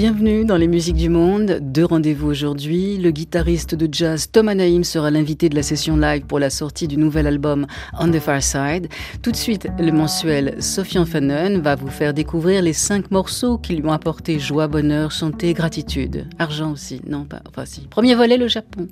Bienvenue dans les musiques du monde. Deux rendez-vous aujourd'hui. Le guitariste de jazz Tom Anaïm sera l'invité de la session live pour la sortie du nouvel album On the Far Side. Tout de suite, le mensuel Sofian Fanon va vous faire découvrir les cinq morceaux qui lui ont apporté joie, bonheur, santé, gratitude. Argent aussi. Non, pas. Enfin, si. Premier volet, le Japon.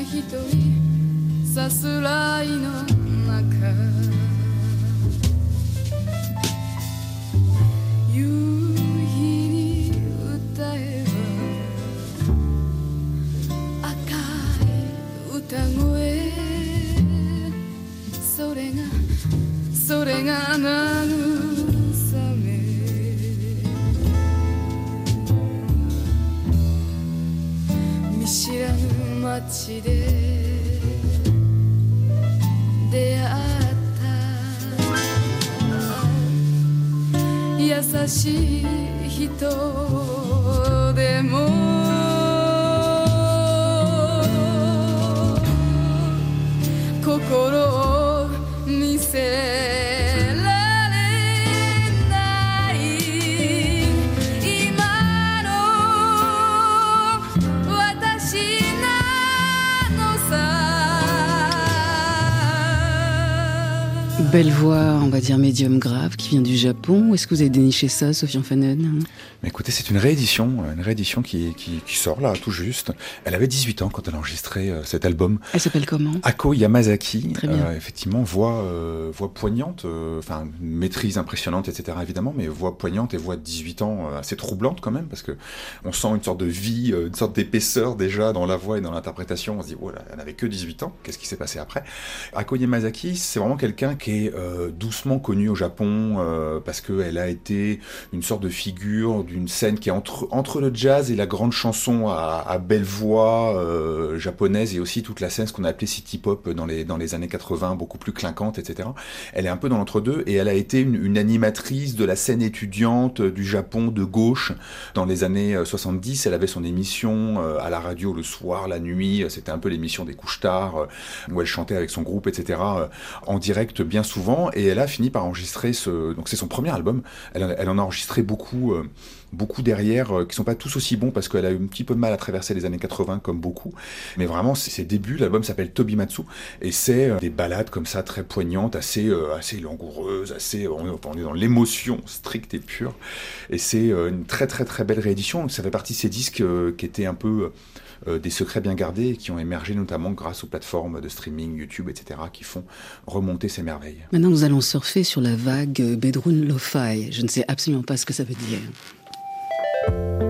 な瞳さすらいの中夕日に歌えば赤い歌声それがそれが鳴る出会った。優しい人でも。心 Belle voix, on va dire médium grave, qui vient du Japon. Est-ce que vous avez déniché ça, Sofiane Fanon Écoutez, c'est une réédition, une réédition qui, qui, qui, sort là, tout juste. Elle avait 18 ans quand elle a enregistré euh, cet album. Elle s'appelle comment? Ako Yamazaki. Très bien. Euh, effectivement, voix, euh, voix poignante, euh, enfin maîtrise impressionnante, etc. Évidemment, mais voix poignante et voix de 18 ans euh, assez troublante quand même, parce que on sent une sorte de vie, une sorte d'épaisseur déjà dans la voix et dans l'interprétation. On se dit, oh là, elle n'avait que 18 ans. Qu'est-ce qui s'est passé après? Ako Yamazaki, c'est vraiment quelqu'un qui est euh, doucement connue au Japon euh, parce qu'elle a été une sorte de figure d'une scène qui est entre, entre le jazz et la grande chanson à, belle voix euh, japonaise et aussi toute la scène, ce qu'on a appelé city pop dans les, dans les années 80, beaucoup plus clinquante, etc. Elle est un peu dans l'entre-deux et elle a été une, une, animatrice de la scène étudiante du Japon de gauche dans les années 70. Elle avait son émission à la radio le soir, la nuit, c'était un peu l'émission des couches tard où elle chantait avec son groupe, etc. en direct bien souvent et elle a fini par enregistrer ce donc c'est son premier album. Elle, elle, en a enregistré beaucoup euh, beaucoup derrière euh, qui sont pas tous aussi bons parce qu'elle a eu un petit peu de mal à traverser les années 80 comme beaucoup. Mais vraiment c'est ses débuts. L'album s'appelle Tobi Matsu. Et c'est euh, des balades comme ça très poignantes assez euh, assez langoureuses assez on, on est dans l'émotion stricte et pure. Et c'est euh, une très très très belle réédition. Ça fait partie de ces disques euh, qui étaient un peu euh, des secrets bien gardés qui ont émergé notamment grâce aux plateformes de streaming, YouTube, etc., qui font remonter ces merveilles. Maintenant, nous allons surfer sur la vague Bedroom Lo-Fi. Je ne sais absolument pas ce que ça veut dire.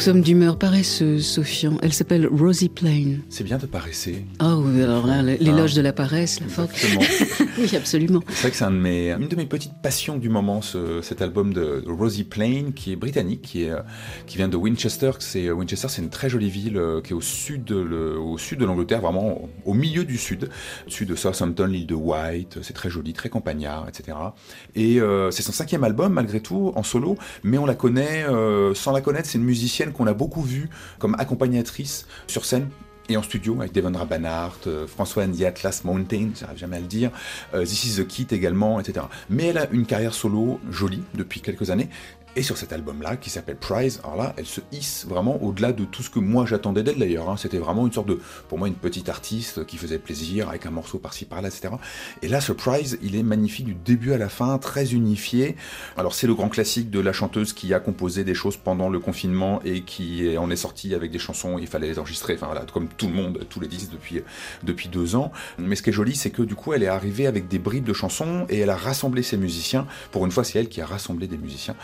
Sommes d'humeur paresseuse, Sofian. Elle s'appelle Rosie Plain. C'est bien de paresser. Oh oui, alors là, l'éloge ah, de la paresse, la force. oui, absolument. C'est vrai que c'est un de mes, une de mes petites passions du moment, ce, cet album de Rosie Plain, qui est britannique, qui, est, qui vient de Winchester. C'est, Winchester, c'est une très jolie ville euh, qui est au sud de, le, au sud de l'Angleterre, vraiment au milieu du sud, au sud de Southampton, l'île de White. C'est très joli, très campagnard, etc. Et euh, c'est son cinquième album, malgré tout, en solo, mais on la connaît, euh, sans la connaître, c'est une musicienne qu'on a beaucoup vue comme accompagnatrice sur scène et en studio avec Devon Banhart, euh, François Andy Atlas Mountain, j'arrive jamais à le dire, euh, This is the Kit également, etc. Mais elle a une carrière solo jolie depuis quelques années. Et sur cet album-là, qui s'appelle Prize, alors là, elle se hisse vraiment au-delà de tout ce que moi j'attendais d'elle d'ailleurs. Hein. C'était vraiment une sorte de, pour moi, une petite artiste qui faisait plaisir avec un morceau par-ci par-là, etc. Et là, ce Prize, il est magnifique du début à la fin, très unifié. Alors c'est le grand classique de la chanteuse qui a composé des choses pendant le confinement et qui en est sortie avec des chansons, il fallait les enregistrer, enfin voilà, comme tout le monde, tous les disques depuis, depuis deux ans. Mais ce qui est joli, c'est que du coup, elle est arrivée avec des bribes de chansons et elle a rassemblé ses musiciens. Pour une fois, c'est elle qui a rassemblé des musiciens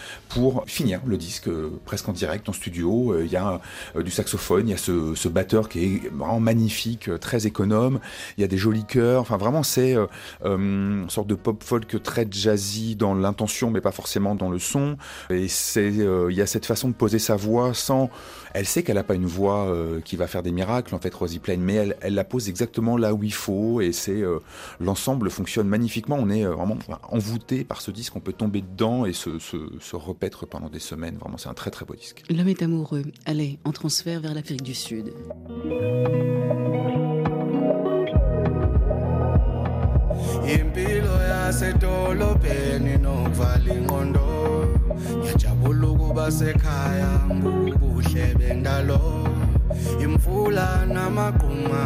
finir le disque euh, presque en direct en studio. Euh, il y a euh, du saxophone, il y a ce, batteur qui est vraiment magnifique, très économe. Il y a des jolis chœurs. Enfin, vraiment, c'est une sorte de pop folk très jazzy dans l'intention, mais pas forcément dans le son. Et c'est, il y a cette façon de poser sa voix sans. Elle sait qu'elle n'a pas une voix qui va faire des miracles, en fait, Rosie Plain, mais elle, elle la pose exactement là où il faut. Et c'est l'ensemble fonctionne magnifiquement. On est vraiment envoûté par ce disque. On peut tomber dedans et se, se, se repaître pendant des semaines. Vraiment, c'est un très très beau disque. L'homme est amoureux. Allez, en transfert vers l'Afrique du Sud. impilo yasedolobheni nokuvala basekhaya ngubuhle bendalo imfula namakuma.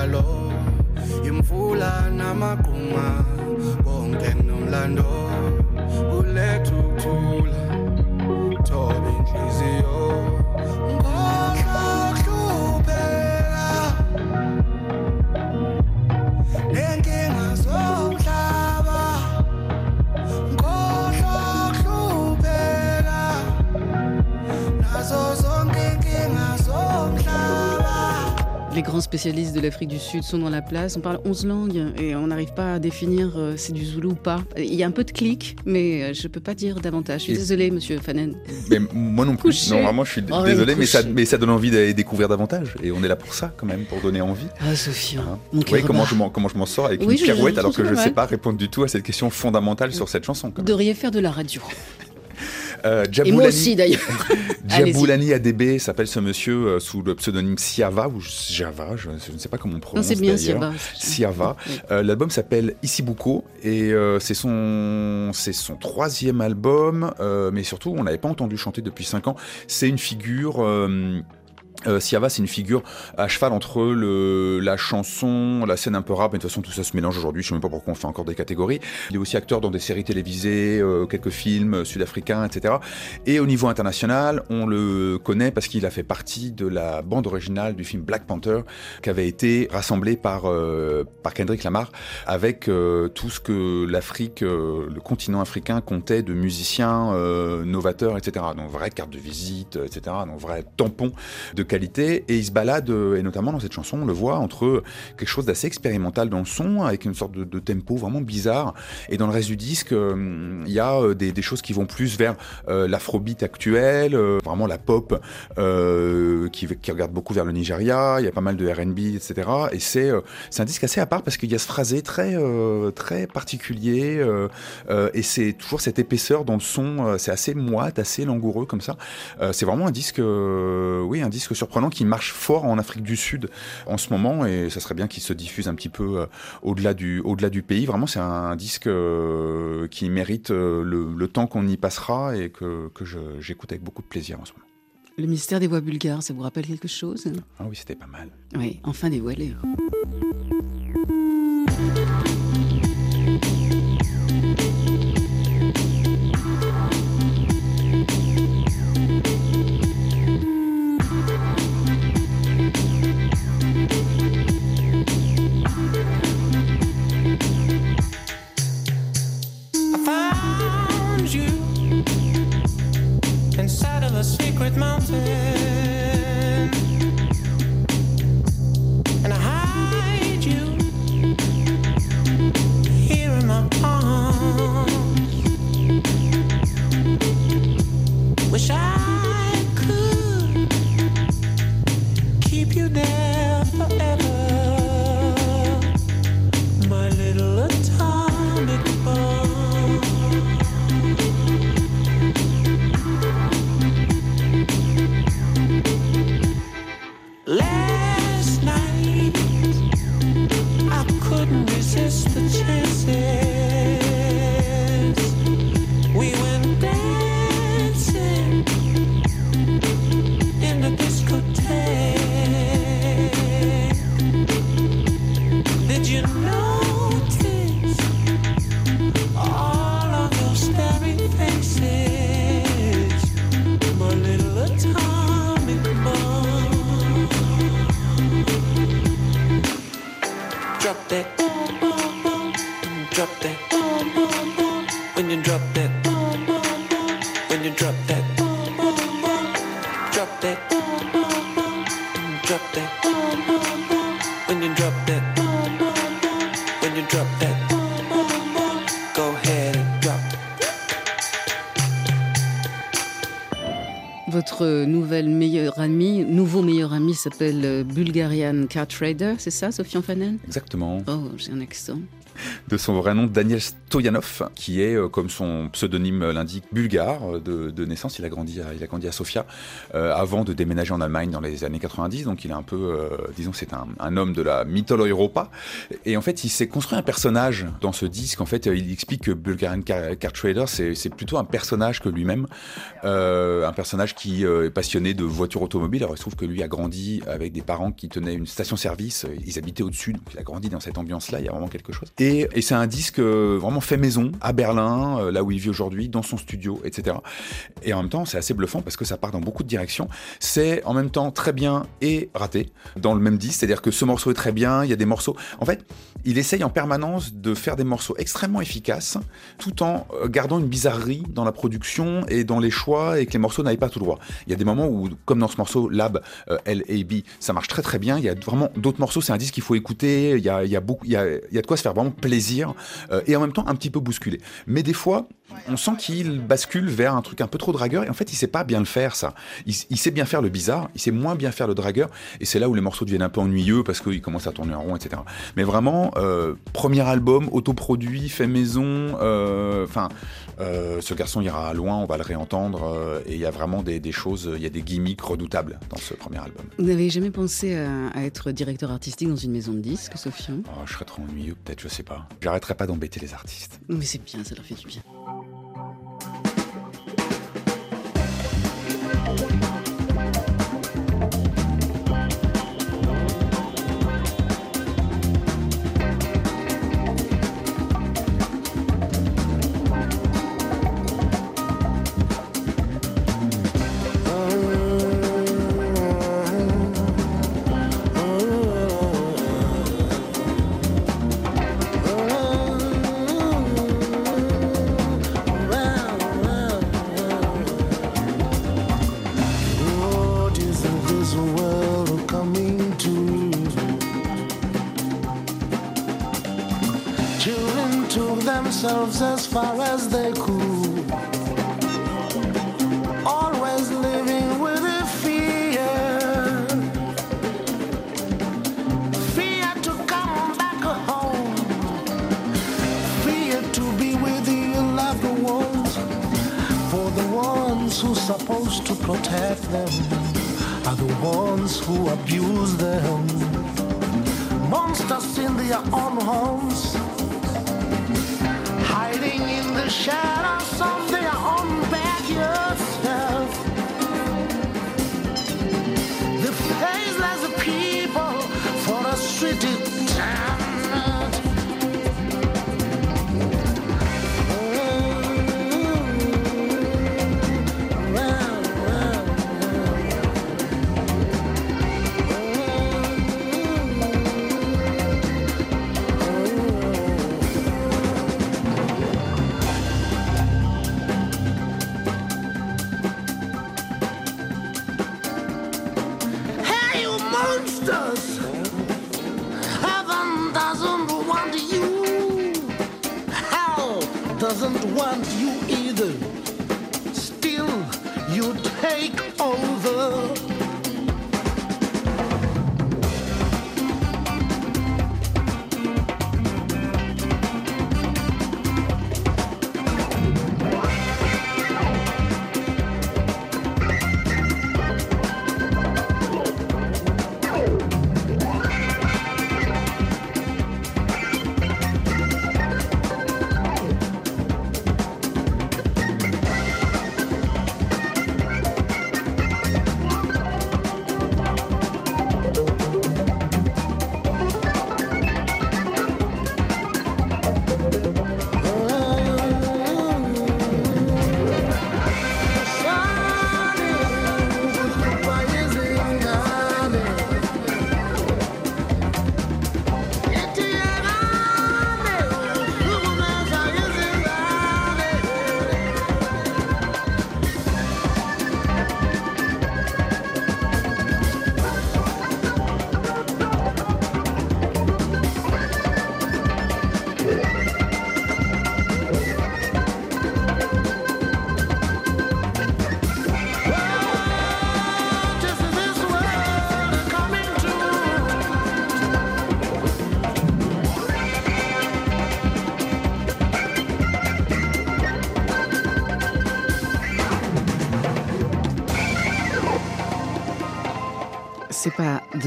umdlalo imvula namaqhuma konke nginomlando Les grands spécialistes de l'Afrique du Sud sont dans la place. On parle 11 langues et on n'arrive pas à définir euh, c'est du zoulou ou pas. Il y a un peu de clic, mais euh, je ne peux pas dire davantage. Je suis désolée, monsieur Fanen. Mais moi non plus. Non, vraiment, je suis oh, désolé, mais ça, mais ça donne envie d'aller découvrir davantage. Et on est là pour ça, quand même, pour donner envie. Ah, Sophia. Hein oui, comment je, comment je m'en sors avec une pirouette alors que je ne sais pas répondre du tout à cette question fondamentale sur cette chanson. Vous devriez faire de la radio. Euh, Et moi aussi d'ailleurs. Djaboulani ADB s'appelle ce monsieur euh, sous le pseudonyme Siava ou Java, je, ne sais pas comment on prononce. c'est bien Siava. Siava. Euh, l'album s'appelle Isibuko et c'est son c'est son troisième album, mais surtout on n'avait pas entendu chanter depuis cinq ans. C'est une figure euh, Siava, c'est une figure à cheval entre le, la chanson, la scène un peu rap, mais de toute façon tout ça se mélange aujourd'hui, je sais même pas pourquoi on fait encore des catégories. Il est aussi acteur dans des séries télévisées, euh, quelques films sud-africains, etc. Et au niveau international, on le connaît parce qu'il a fait partie de la bande originale du film Black Panther, qui avait été rassemblé par, euh, par Kendrick Lamar, avec euh, tout ce que l'Afrique, le continent africain comptait de musiciens novateurs, etc. Donc vraie carte de visite, etc. Donc vrai tampon de et il se balade, et notamment dans cette chanson, on le voit, entre quelque chose d'assez expérimental dans le son, avec une sorte de, tempo vraiment bizarre, et dans le reste du disque, il y a des, choses qui vont plus vers l'afrobeat actuel, vraiment la pop qui, regarde beaucoup vers le Nigeria, il y a pas mal de R&B, etc. Et c'est c'est un disque assez à part parce qu'il y a ce phrasé très très particulier et c'est toujours cette épaisseur dans le son, c'est assez moite, assez langoureux comme ça. c'est vraiment un disque, oui, un disque surprenant qui marche fort en Afrique du Sud en ce moment et ça serait bien qu'il se diffuse un petit peu au-delà du au-delà du pays. Vraiment, c'est un, disque qui mérite le, temps qu'on y passera et que, que j'écoute avec beaucoup de plaisir en ce moment. Le mystère des voix bulgares, ça vous rappelle quelque chose? Ah oui, c'était pas mal. Oui, enfin dévoilé. Votre s'appelle euh, Bulgarian Car Trader, c'est ça, Sofiane Fanen Exactement. Oh, j'ai un accent de son vrai nom, Daniel Stoyanov, qui est, euh, comme son pseudonyme l'indique, bulgare euh, de, naissance. Il a grandi à, il a grandi à Sofia euh, avant de déménager en Allemagne dans les années 90. Donc il est un peu, disons, c'est un, homme de la mythologie Europa. Et en fait, il s'est construit un personnage dans ce disque. En fait, il explique que Bulgarian Car, Trader, c'est plutôt un personnage que lui-même, un personnage qui est passionné de voitures automobiles. Alors il se trouve que lui a grandi avec des parents qui tenaient une station-service. Ils habitaient au-dessus, donc il a grandi dans cette ambiance-là. Il y a vraiment quelque chose. Et, c'est un disque euh, vraiment fait maison à Berlin, euh, là où il vit aujourd'hui, dans son studio, etc. Et en même temps, c'est assez bluffant parce que ça part dans beaucoup de directions. C'est en même temps très bien et raté dans le même disque. C'est-à-dire que ce morceau est très bien, il y a des morceaux. En fait, il essaye en permanence de faire des morceaux extrêmement efficaces tout en euh, gardant une bizarrerie dans la production et dans les choix et que les morceaux n'aillent pas tout droit. Il y a des moments où, comme dans ce morceau Lab, L A B, ça marche très très bien. Il y a vraiment d'autres morceaux, c'est un disque qu'il faut écouter. Il y a, il y a beaucoup, il y a, il y a de quoi se faire vraiment plaisir euh, et en même temps un petit peu bousculé. Mais des fois, on sent qu'il bascule vers un truc un peu trop dragueur et en fait il sait pas bien le faire ça. Il, sait bien faire le bizarre, il sait moins bien faire le dragueur et c'est là où les morceaux deviennent un peu ennuyeux parce qu'il commence à tourner en rond, etc. Mais vraiment, euh, premier album, autoproduit, fait maison, euh, enfin, ce garçon ira loin, on va le réentendre et il y a vraiment des, choses, il y a des gimmicks redoutables dans ce premier album. Vous n'avez jamais pensé à, être directeur artistique dans une maison de disques, Sofiane? Oh, Je serais trop ennuyeux, peut-être, je sais pas. J'arrêterai pas d'embêter les artistes. Mais c'est bien, ça leur fait du bien. Bye.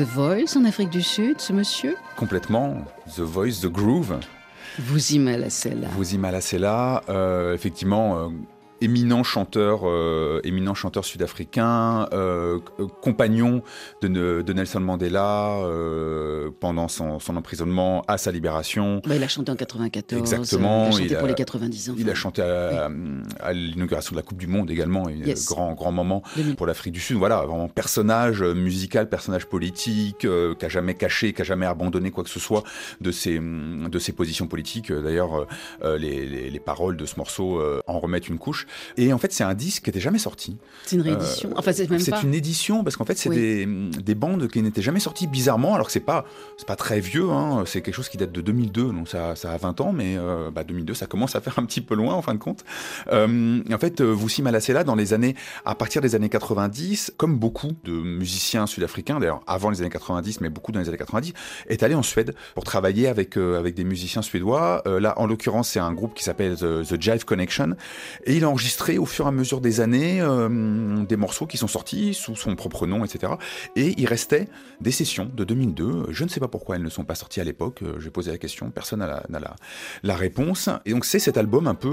The Voice en Afrique du Sud, ce monsieur Complètement. The Voice, The Groove. Vous y malassez là. Vous y malassez là. Euh, effectivement, euh, éminent chanteur, euh, éminent chanteur sud-africain, euh, compagnon de, Ne- de Nelson Mandela euh, pendant son, son emprisonnement à sa libération. Bah, il a chanté en 94. Exactement, Il a chanté il a- pour les 90 ans. Il a chanté à, à l'inauguration de la Coupe du Monde également, un Yes. grand grand moment 2000. pour l'Afrique du Sud. Voilà, vraiment personnage musical, personnage politique, euh, qui a jamais caché, qui a jamais abandonné quoi que ce soit de ses de ses positions politiques. D'ailleurs, euh, les, les, les paroles de ce morceau euh, en remettent une couche. Et en fait, c'est un disque qui n'était jamais sorti. C'est une réédition. enfin, c'est même C'est pas. une édition parce qu'en fait, c'est Oui. des, des bandes qui n'étaient jamais sorties bizarrement, alors que c'est pas c'est pas très vieux. Hein, c'est quelque chose qui date de 2002, donc ça, ça a 20 ans, mais euh, bah, 2002, ça commence à faire un petit peu loin en fin de compte. Euh, en fait, euh, Voussi Malassela, dans les années, à partir des années 90, comme beaucoup de musiciens sud-africains, d'ailleurs avant les années 90, mais beaucoup dans les années 90, est allé en Suède pour travailler avec euh, avec des musiciens suédois. Euh, là, en l'occurrence, c'est un groupe qui s'appelle The, The Jive Connection, et il a enregistré au fur et à mesure des années euh, des morceaux qui sont sortis sous son propre nom, etc. Et il restait des sessions de 2002. Je ne sais pas pourquoi elles ne sont pas sorties à l'époque. Euh, J'ai posé la question, personne n'a la, réponse. Et donc c'est cet album un peu,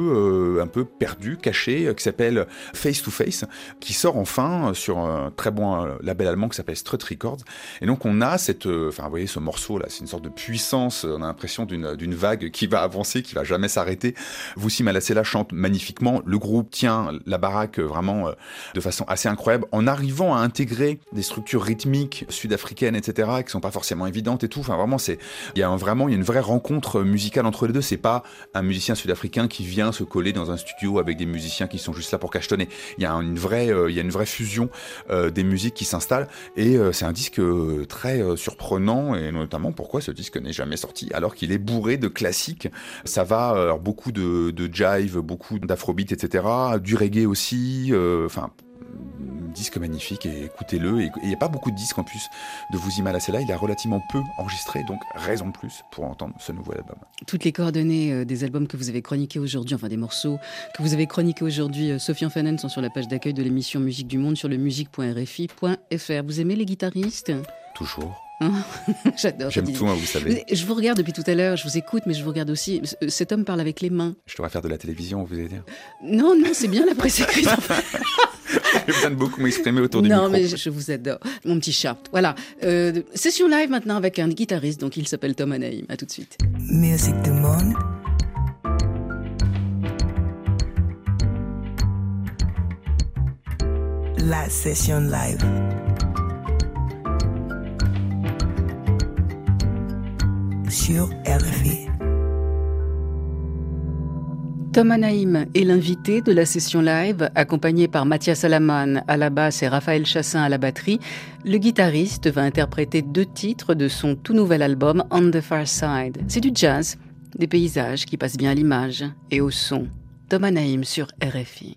euh, un peu perdu, caché, qui s'appelle Face to Face, qui sort enfin sur un très bon label allemand qui s'appelle Strut Records. Et donc on a cette, enfin vous voyez ce morceau là, c'est une sorte de puissance. On a l'impression d'une vague qui va avancer, qui va jamais s'arrêter. Voussi Malassela chante magnifiquement. Le groupe tient la baraque vraiment euh, de façon assez incroyable en arrivant à intégrer des structures rythmiques sud-africaines, etc., qui sont pas forcément évidentes et tout. Enfin, vraiment, c'est, il y a vraiment, il y a une vraie rencontre musicale entre les deux. C'est pas un musicien sud-africain qui vient se coller dans un studio avec des musiciens qui sont juste là pour cachetonner. Il y a une vraie, euh, il y a une vraie fusion euh, des musiques qui s'installent et c'est un disque très surprenant et notamment pourquoi ce disque n'est jamais sorti alors qu'il est bourré de classiques. Ça va, alors beaucoup de, de jive, beaucoup d'afrobeat, etc. Du reggae aussi. Enfin, disque magnifique et écoutez-le. il n'y a pas beaucoup de disques en plus de Vous y là. Il a relativement peu enregistré, donc raison de plus pour entendre ce nouvel album. Toutes les coordonnées euh, des albums que vous avez chroniqués aujourd'hui, enfin des morceaux que vous avez chroniqués aujourd'hui, euh, Sophie Fanen, sont sur la page d'accueil de l'émission Musique du Monde sur le musique.rfi.fr. Vous aimez les guitaristes? Toujours. J'adore. J'aime tout, hein, vous savez. Je vous regarde depuis tout à l'heure, je vous écoute, mais je vous regarde aussi. Cet homme parle avec les mains. Je devrais faire de la télévision, vous allez dire Non, non, c'est bien la presse écrite. J'ai besoin de beaucoup m'exprimer autour du micro. Non, mais je vous adore. Mon petit chat. Voilà. Euh, session live maintenant avec un guitariste, donc il s'appelle Tom Anaïm. À tout de suite. Musique du monde. La session live. Sur RFI. Thomas Naïm est l'invité de la session live, accompagné par Mathias Alaman à la basse et Raphaël Chassin à la batterie. Le guitariste va interpréter deux titres de son tout nouvel album On the Far Side. C'est du jazz, des paysages qui passent bien à l'image et au son. Thomas Naïm sur RFI.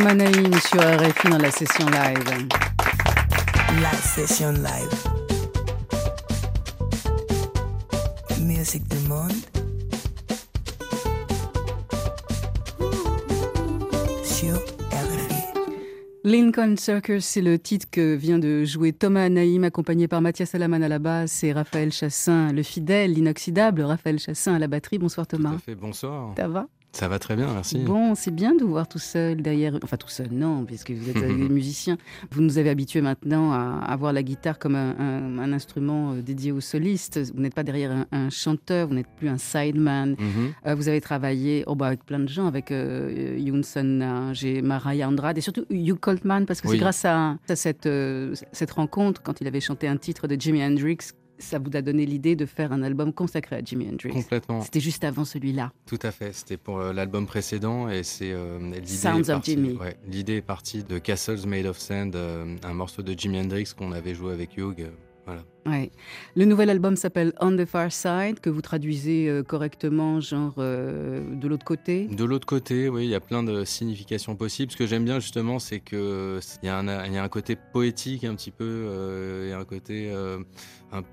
Thomas Naïm sur RFI dans la session live. La session live. Musique du monde. Sur RFI. Lincoln Circus, c'est le titre que vient de jouer Thomas Naïm, accompagné par Mathias Alaman à la basse et Raphaël Chassin, le fidèle, l'inoxydable Raphaël Chassin à la batterie. Bonsoir Thomas. Tout à fait, bonsoir. Ça va? Ça va très bien, merci. Bon, c'est bien de vous voir tout seul derrière. Enfin, tout seul, non, puisque vous êtes des musiciens. Vous nous avez habitués maintenant à avoir la guitare comme un, un- un instrument euh, dédié aux solistes. Vous n'êtes pas derrière un, un chanteur, vous n'êtes plus un sideman. Mhm. Euh, vous avez travaillé oh, bah, avec plein de gens, avec euh, Younson et Mariah Andrade, et surtout Hugh Coltman, parce que Oui. c'est grâce à, à cette, euh, cette rencontre, quand il avait chanté un titre de Jimi Hendrix, ça vous a donné l'idée de faire un album consacré à Jimi Hendrix. Complètement, C'était juste avant celui-là. tout à fait. C'était pour euh, l'album précédent et c'est euh, l'idée Sounds est of ouais, l'idée est partie de Castles Made of Sand, euh, un morceau de Jimi Hendrix qu'on avait joué avec Hugh. euh, voilà. Ouais. Le nouvel album s'appelle On the Far Side, que vous traduisez euh, correctement, genre euh, de l'autre côté. De l'autre côté, oui, il y a plein de significations possibles. Ce que j'aime bien justement, c'est que il y, a un- il y a un côté poétique un petit peu, euh, et un côté, euh,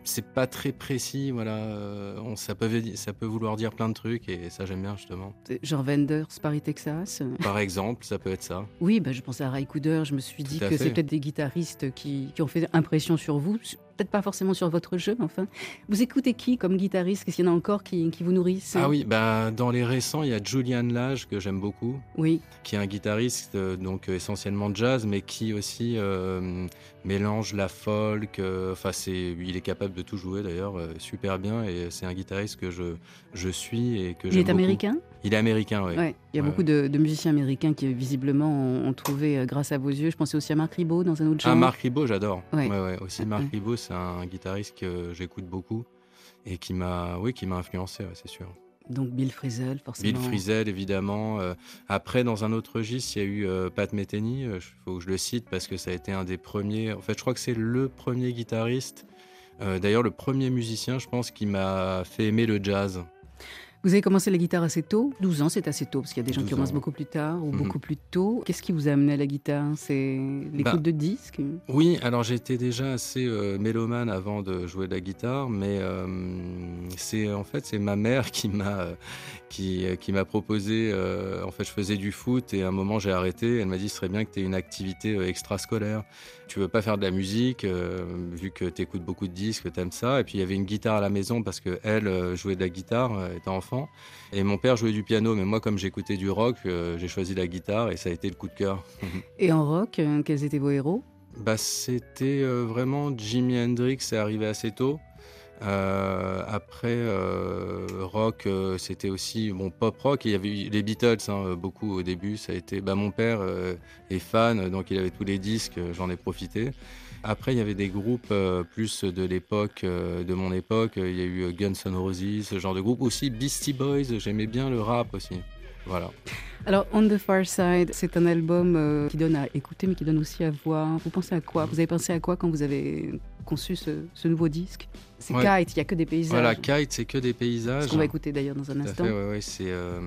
c'est pas très précis, voilà. euh, on- ça peut ça peut vouloir dire plein de trucs et ça j'aime bien justement. Genre Wenders, Paris, Texas. Par exemple, ça peut être ça. Oui, bah, je pensais à Ray Cooder. Je me suis dit Tout que c'est peut-être des guitaristes qui, qui ont fait impression sur vous. Peut-être pas forcément sur votre jeu, mais enfin. Vous écoutez qui comme guitariste? Qu'est-ce qu'il y en a encore qui, qui vous nourrissent Ah oui, bah dans les récents, il y a Julian Lage que j'aime beaucoup. Oui. qui est un guitariste euh, donc euh, essentiellement jazz, mais qui aussi euh, mélange la folk. euh, Enfin, c'est, il est capable de tout jouer d'ailleurs, euh, super bien. Et c'est un guitariste que je je suis et que Il est beaucoup. américain? Il est américain, oui. Ouais. Il y a Ouais, beaucoup de, de musiciens américains qui, visiblement, ont, ont trouvé, euh, grâce à vos yeux, je pensais aussi à Marc Ribot dans un autre genre. Ah, Marc Ribot, j'adore. Ouais. Ouais, ouais, aussi Ouais. Marc Ribot, c'est un guitariste que j'écoute beaucoup et qui m'a, oui, qui m'a influencé, c'est sûr. Donc Bill Frisell, forcément. Bill Frisell, évidemment. Euh, après, dans un autre registre, il y a eu euh, Pat Metheny. Il faut que je le cite parce que ça a été un des premiers. En fait, je crois que c'est le premier guitariste. euh, D'ailleurs, le premier musicien, je pense, qui m'a fait aimer le jazz. Vous avez commencé la guitare assez tôt 12 ans, c'est assez tôt, parce qu'il y a des gens qui 12 commencent ans. beaucoup plus tard ou Mhm. beaucoup plus tôt. Qu'est-ce qui vous a amené à la guitare? C'est l'écoute Bah, de disques? Oui, alors j'étais déjà assez euh, mélomane avant de jouer de la guitare, mais euh, c'est en fait c'est ma mère qui m'a euh, qui, qui m'a proposé. en fait, je faisais du foot et à un moment j'ai arrêté. Elle m'a dit ce serait bien que tu aies une activité extrascolaire. Tu veux pas faire de la musique vu que tu écoutes beaucoup de disques, que tu aimes ça. Et puis il y avait une guitare à la maison parce que elle jouait de la guitare étant enfant et mon père jouait du piano. Mais moi, comme j'écoutais du rock, euh, j'ai choisi la guitare et ça a été le coup de cœur. Et en rock, euh, quels étaient vos héros? Bah, c'était euh, vraiment Jimi Hendrix, c'est arrivé assez tôt. Après, rock, c'était aussi bon pop rock. Il y avait eu les Beatles, hein, beaucoup au début. Ça a été. Bah, mon père est fan, donc il avait tous les disques. J'en ai profité. Après, il y avait des groupes euh, plus de l'époque, euh, de mon époque. Il y a eu euh, Guns N' Roses, ce genre de groupe. Aussi Beastie Boys. J'aimais bien le rap aussi. Voilà. Alors, On the Far Side, c'est un album qui donne à écouter, mais qui donne aussi à voir. Vous pensez à quoi? Vous avez pensé à quoi quand vous avez conçu ce nouveau disque? C'est Ouais. Kite, il n'y a que des paysages. Voilà, Kite, c'est que des paysages. Ce qu'on va écouter d'ailleurs dans un Tout instant. ouais, ouais, c'est euh,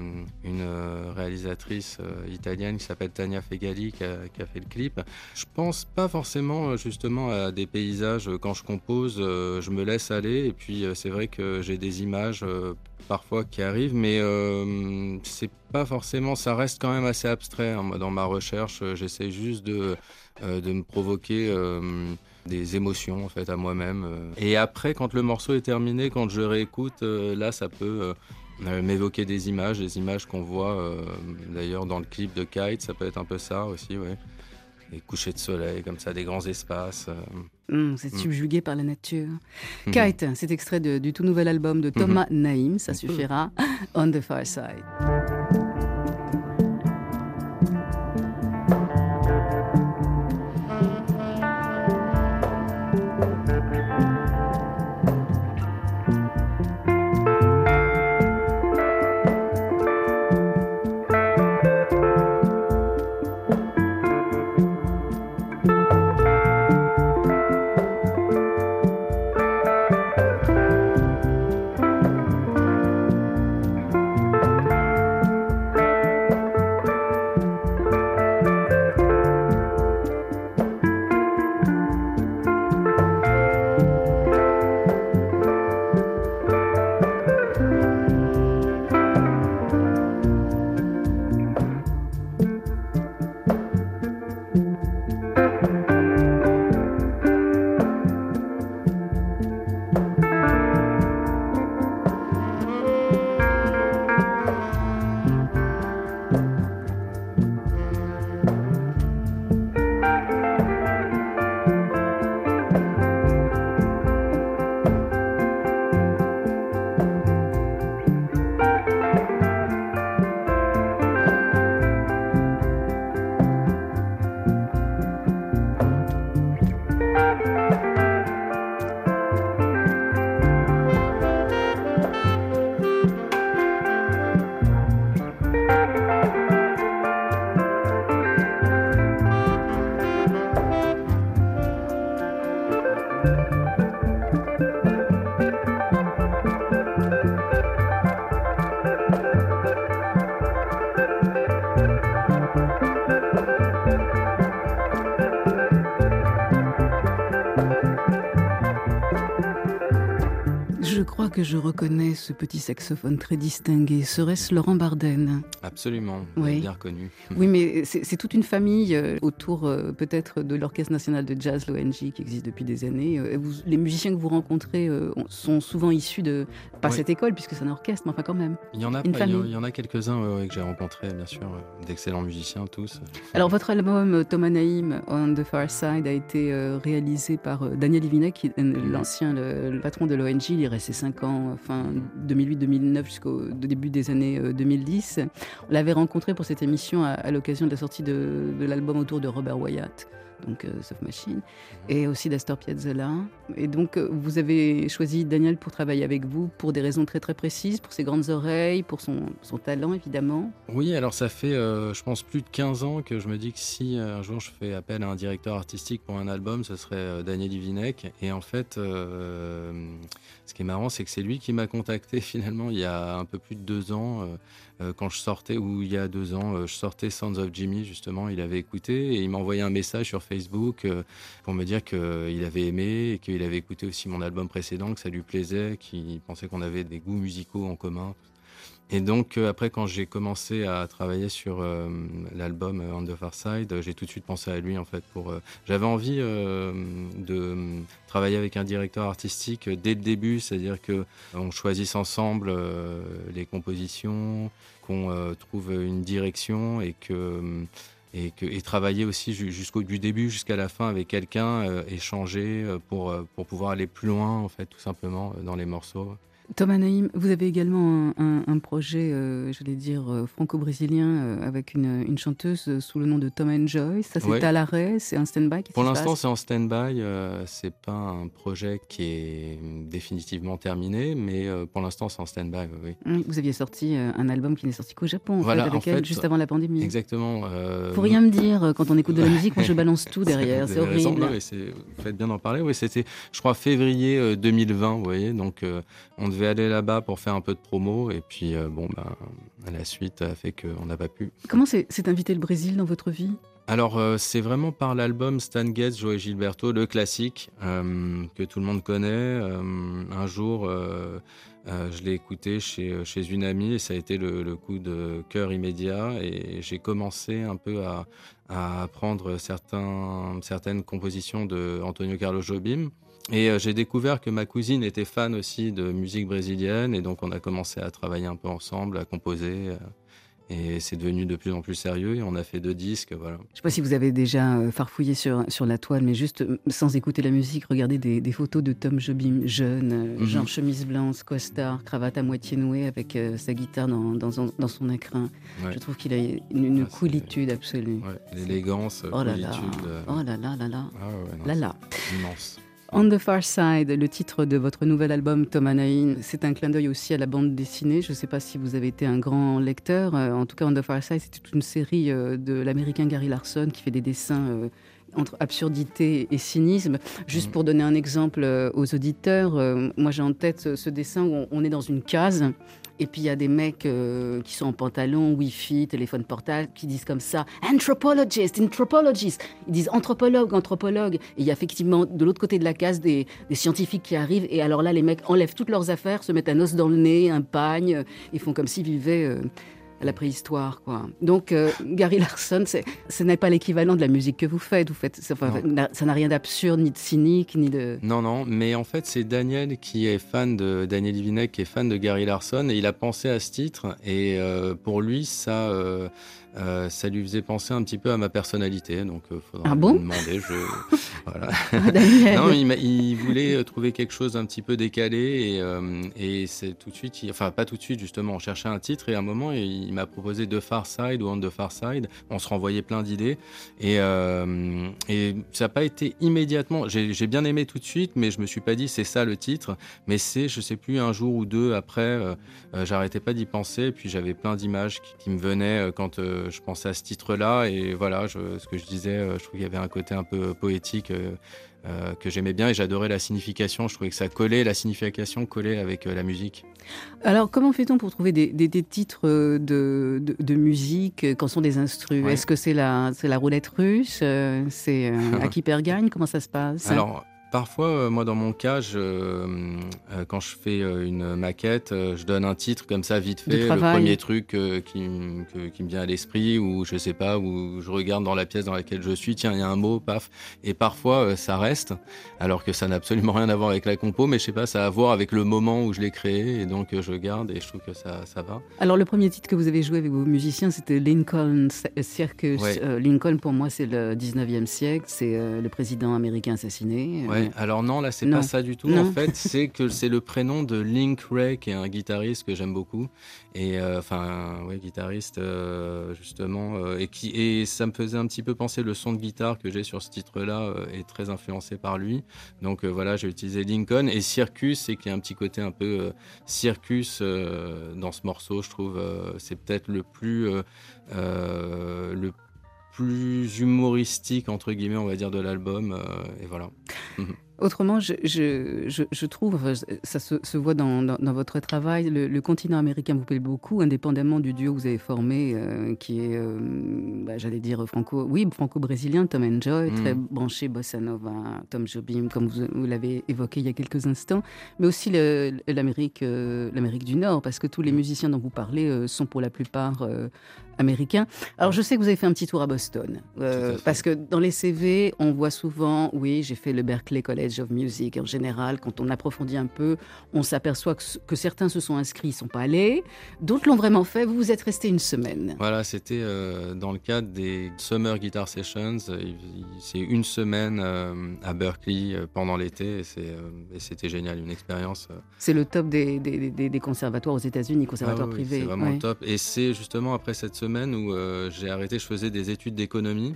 une euh, réalisatrice euh, italienne qui s'appelle Tania Fegali qui a, qui a fait le clip. Je pense pas forcément justement à des paysages. Quand je compose, je me laisse aller et puis c'est vrai que j'ai des images parfois qui arrivent, mais c'est pas forcément. Ça reste quand même assez abstrait. hein. Moi, dans ma recherche, j'essaie juste de, de me provoquer. Des émotions en fait à moi-même euh. et après quand le morceau est terminé quand je réécoute euh, là ça peut euh, m'évoquer des images, des images qu'on voit d'ailleurs dans le clip de Kite, ça peut être un peu ça aussi, ouais. Des couchers de soleil, comme ça, des grands espaces. euh. Hum, vous êtes Mm. subjugué par la nature. Mhm. Kite, c'est extrait de- du tout nouvel album de Thomas Naïm, ça Mhm. suffira. On the Far Side. Je reconnais ce petit saxophone très distingué. Serait-ce Laurent Barden Absolument, Oui. bien reconnu. Oui, mais c'est toute une famille euh, autour euh, peut-être de l'Orchestre national de jazz, l'ONG, qui existe depuis des années. Euh, vous- les musiciens que vous rencontrez ont- sont souvent issus de, pas Oui. cette école, puisque c'est un orchestre, mais enfin quand même. Il y en a, Une pas- il y en- famille. il y en a quelques-uns ouais, ouais, que j'ai rencontrés, bien sûr, d'excellents musiciens tous. Alors votre album Thomas Naïm On the Far Side a été réalisé par Daniel Ivinek, qui est euh, l'ancien le, le patron de l'ONG. Il est resté 5 ans, fin 2008-2009 jusqu'au début des années euh, 2010. L'avait rencontré pour cette émission à, l'occasion de la sortie de l'album autour de Robert Wyatt. Donc, euh, Soft Machine, et aussi d'Astor Piazzolla. Et donc, euh, vous avez choisi Daniel pour travailler avec vous pour des raisons très très précises, pour ses grandes oreilles, pour son, son talent évidemment. Oui, alors ça fait, euh, je pense, plus de 15 ans que je me dis que si euh, un jour je fais appel à un directeur artistique pour un album, ce serait Daniel Ivinek. Et en fait, euh, ce qui est marrant, c'est que c'est lui qui m'a contacté finalement il y a un peu plus de deux ans, euh, quand je sortais, ou il y a deux ans, je sortais Sounds of Jimmy, justement, il avait écouté et il m'a envoyé un message sur Facebook euh, pour me dire qu'il avait aimé et qu'il avait écouté aussi mon album précédent, que ça lui plaisait, qu'il pensait qu'on avait des goûts musicaux en commun. Et donc, euh, après, quand j'ai commencé à travailler sur euh, l'album On the Far Side, j'ai tout de suite pensé à lui, en fait. Pour, J'avais envie de travailler avec un directeur artistique dès le début, c'est-à-dire que on choisisse ensemble les compositions, qu'on trouve une direction et que et, travailler aussi ju- jusqu'au du début jusqu'à la fin avec quelqu'un, euh, échanger euh, pour, euh, pour pouvoir aller plus loin, en fait, tout simplement, dans les morceaux. Thomas Naïm, vous avez également un, un- un projet, euh, j'allais dire, euh, franco-brésilien euh, avec une, une chanteuse sous le nom de Tom and Joy. Ça, c'est Ouais. à l'arrêt, c'est un stand-by Pour l'instant, c'est en stand-by. euh, c'est pas un projet qui est définitivement terminé, mais pour l'instant, c'est en stand-by. oui, Vous aviez sorti un album qui n'est sorti qu'au Japon, en Voilà, fait, avec en elle, fait, juste avant la pandémie. Exactement. Faut rien me dire quand on écoute de la musique, moi je balance tout derrière, c'est horrible. non, vous faites bien d'en parler. Oui, c'était, je crois, février euh, 2020, vous voyez. Donc, on devait aller là-bas pour faire un peu de promo. Et puis, euh, bon, ben, la suite a fait qu'on n'a pas pu. Comment c'est c'est invité le Brésil dans votre vie? Alors, euh, c'est vraiment par l'album Stan Getz, Joey Gilberto, le classique euh, que tout le monde connaît. Euh, un jour, je l'ai écouté chez, chez une amie et ça a été le, le coup de cœur immédiat. Et j'ai commencé un peu à, à apprendre certains, certaines compositions de Antonio Carlos Jobim. Et euh, j'ai découvert que ma cousine était fan aussi de musique brésilienne et donc on a commencé à travailler un peu ensemble, à composer. euh, et c'est devenu de plus en plus sérieux et on a fait deux disques, voilà. Je ne sais pas si vous avez déjà euh, farfouillé sur, sur la toile, mais juste sans écouter la musique, regardez des, des photos de Tom Jobim jeune, Mhm. genre chemise blanche, costard, cravate à moitié nouée avec euh, sa guitare dans, dans, son- dans son écrin. Ouais. Je trouve qu'il a une, une Ah, coolitude absolue. Ouais, l'élégance, Oh là là, oh là là là là, Ah ouais, non, là là. immense. On the Far Side, le titre de votre nouvel album Tom Anaïn, c'est un clin d'œil aussi à la bande dessinée. Je ne sais pas si vous avez été un grand lecteur. Euh, En tout cas, On the Far Side, c'était toute une série euh, de l'américain Gary Larson qui fait des dessins euh, entre absurdité et cynisme. Juste Mhm. pour donner un exemple aux auditeurs, moi j'ai en tête ce, dessin où on est dans une case. Et puis il y a des mecs euh, qui sont en pantalon, wifi, téléphone portable, qui disent comme ça anthropologist, anthropologist. Ils disent anthropologue, anthropologue. Et il y a effectivement de l'autre côté de la case des, scientifiques qui arrivent. Et alors là, les mecs enlèvent toutes leurs affaires, se mettent un os dans le nez, un pagne, et font comme s'ils vivaient euh, à la préhistoire. Quoi. Donc euh, Gary Larson, ce n'est pas l'équivalent de la musique que vous faites. Vous faites ça enfin, ça n'a rien d'absurde, ni de cynique, ni de. Non, non, mais en fait, c'est Daniel qui est fan de Daniel Ivinek, qui est fan de Gary Larson, et il a pensé à ce titre, et euh, pour lui, ça, euh, euh, ça lui faisait penser un petit peu à ma personnalité, donc il faudra Ah bon? demander. Je... voilà. Ah. Non, il, voulait euh, trouver quelque chose d'un petit peu décalé et, euh, et c'est tout de suite, il- enfin pas tout de suite justement, on cherchait un titre et à un moment il m'a proposé The Far Side ou On the Far Side. On se renvoyait plein d'idées et, euh, et ça n'a pas été immédiatement. J'ai bien aimé tout de suite, mais je me suis pas dit c'est ça le titre. Mais c'est, je sais plus, un jour ou deux après, euh, euh, j'arrêtais pas d'y penser. Et puis j'avais plein d'images qui, qui me venaient euh, quand je pensais à ce titre-là. Et voilà, je- ce que je disais, euh, je trouve qu'il y avait un côté un peu poétique. euh, euh, que j'aimais bien et j'adorais la signification. Je trouvais que ça collait, la signification collait avec la musique. Alors, comment fait-on pour trouver des, des- des titres de, de, de musique quand sont des instrus? Ouais. Est-ce que c'est la, c'est la roulette russe? C'est euh, à qui perd gagne? Comment ça se passe? Alors, Parfois, euh, moi, dans mon cas, je, euh, euh, quand je fais une maquette, je donne un titre comme ça, vite fait, le premier truc qui, qui, me vient à l'esprit, ou je sais pas, où je regarde dans la pièce dans laquelle je suis, tiens, il y a un mot, paf. Et parfois, ça reste, alors que ça n'a absolument rien à voir avec la compo, mais je sais pas, ça a à voir avec le moment où je l'ai créé, et donc je garde, et je trouve que ça, ça va. Alors, le premier titre que vous avez joué avec vos musiciens, c'était Lincoln Circus. Lincoln, pour moi, c'est le 19e siècle, c'est le président américain assassiné. Alors non, là c'est pas ça du tout. En fait, c'est que c'est le prénom de Link Ray, qui est un guitariste que j'aime beaucoup, et euh, enfin, ouais, guitariste euh, justement, euh, et qui et ça me faisait un petit peu penser le son de guitare que j'ai sur ce titre-là est très influencé par lui. Donc voilà, j'ai utilisé Lincoln et Circus, c'est qu'il y a un petit côté un peu circus dans ce morceau, je trouve. c'est peut-être le plus le plus humoristique entre guillemets on va dire de l'album et voilà Autrement, je, je, je, trouve, ça se, voit dans, dans, votre travail, le, continent américain vous plaît beaucoup, indépendamment du duo que vous avez formé, euh, qui est, euh, bah, j'allais dire, franco, oui, franco-brésilien, Tom Enjoy, très mm. branché bossa nova, Tom Jobim, comme vous, l'avez évoqué il y a quelques instants, mais aussi l'Amérique euh, l'Amérique du Nord, parce que tous les musiciens dont vous parlez sont pour la plupart américains. Alors, je sais que vous avez fait un petit tour à Boston, parce que dans les CV, on voit souvent, oui, j'ai fait le Berkeley College of Music en général, quand on approfondit un peu, on s'aperçoit que, certains se sont inscrits, ils ne sont pas allés, d'autres l'ont vraiment fait. Vous vous êtes resté une semaine. Voilà, c'était euh, dans le cadre des Summer Guitar Sessions. C'est une semaine euh, à Berkeley euh, pendant l'été et c'était génial, une expérience. C'est le top des, des, conservatoires aux États-Unis, conservatoires ah privés. C'est vraiment top. Et c'est justement après cette semaine où j'ai arrêté, je faisais des études d'économie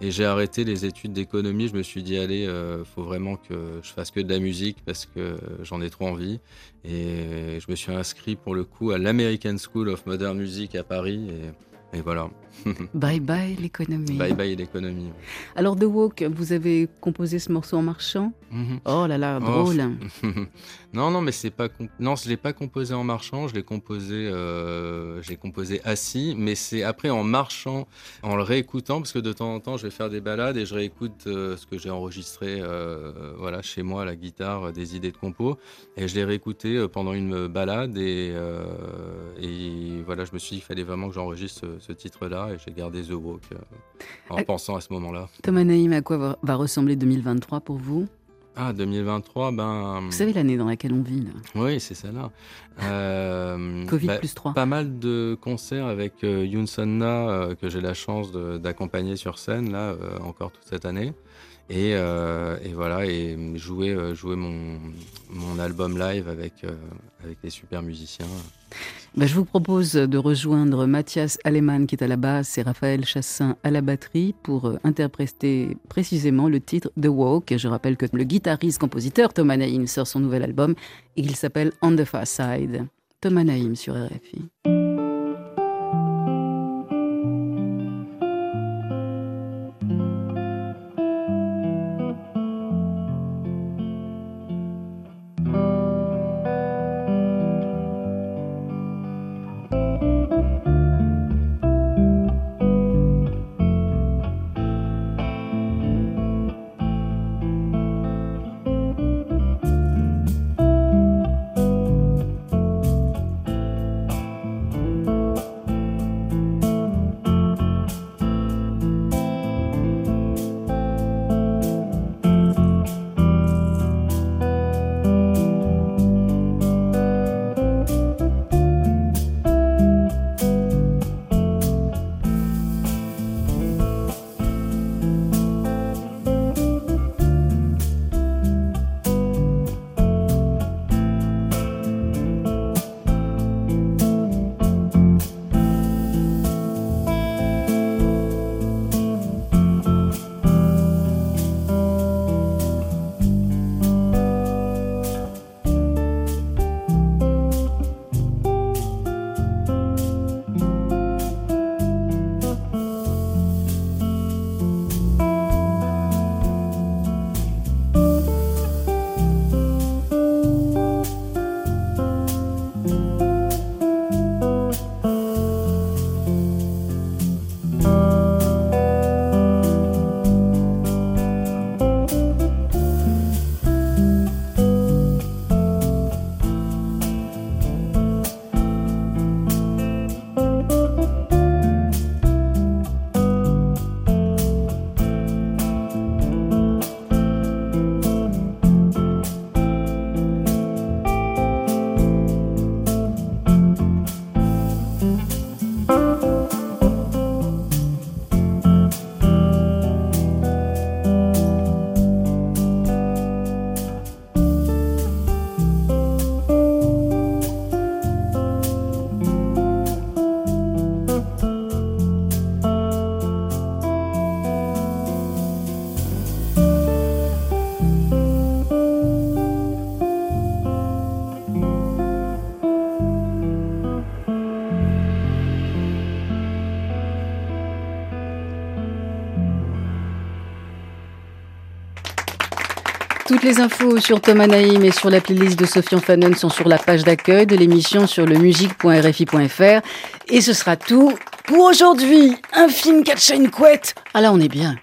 et j'ai arrêté les études d'économie. Je me suis dit, allez, il faut vraiment que je fasse que de la musique parce que j'en ai trop envie. Et je me suis inscrit pour le coup à l'American School of Modern Music à Paris. Et et voilà. bye bye l'économie. Bye bye l'économie. Alors The Walk, vous avez composé ce morceau en marchant? Mhm. Oh là là, oh, drôle. non non mais c'est pas non je l'ai pas composé en marchant, je l'ai composé euh, j'ai composé assis, mais c'est après en marchant, en le réécoutant parce que de temps en temps je vais faire des balades et je réécoute euh, ce que j'ai enregistré euh, voilà chez moi à la guitare des idées de compo et je l'ai réécouté pendant une balade et, et voilà je me suis dit qu'il fallait vraiment que j'enregistre ce titre-là et j'ai gardé The Walk en pensant à ce moment-là. Thomas Naïm, à quoi va, ressembler 2023 pour vous? Ah, 2023, ben. Vous savez l'année dans laquelle on vit, là. Oui, c'est celle-là. Euh, Covid bah, plus 3. Pas mal de concerts avec euh, Yoon euh, que j'ai la chance d'accompagner sur scène, là, encore toute cette année. Et, et voilà, et jouer, jouer mon, album live avec, avec des super musiciens. Bah, je vous propose de rejoindre Mathias Alemann qui est à la basse et Raphaël Chassin à la batterie pour euh, interpréter précisément le titre The Walk. Je rappelle que le guitariste-compositeur Thomas Naïm sort son nouvel album et il s'appelle On the Far Side. Thomas Naïm sur RFI. Les infos sur Thomas Naïm et sur la playlist de Sofiane Fanon sont sur la page d'accueil de l'émission sur le musique.rfi.fr. Et ce sera tout pour aujourd'hui. Un film catch une couette. Ah là, on est bien.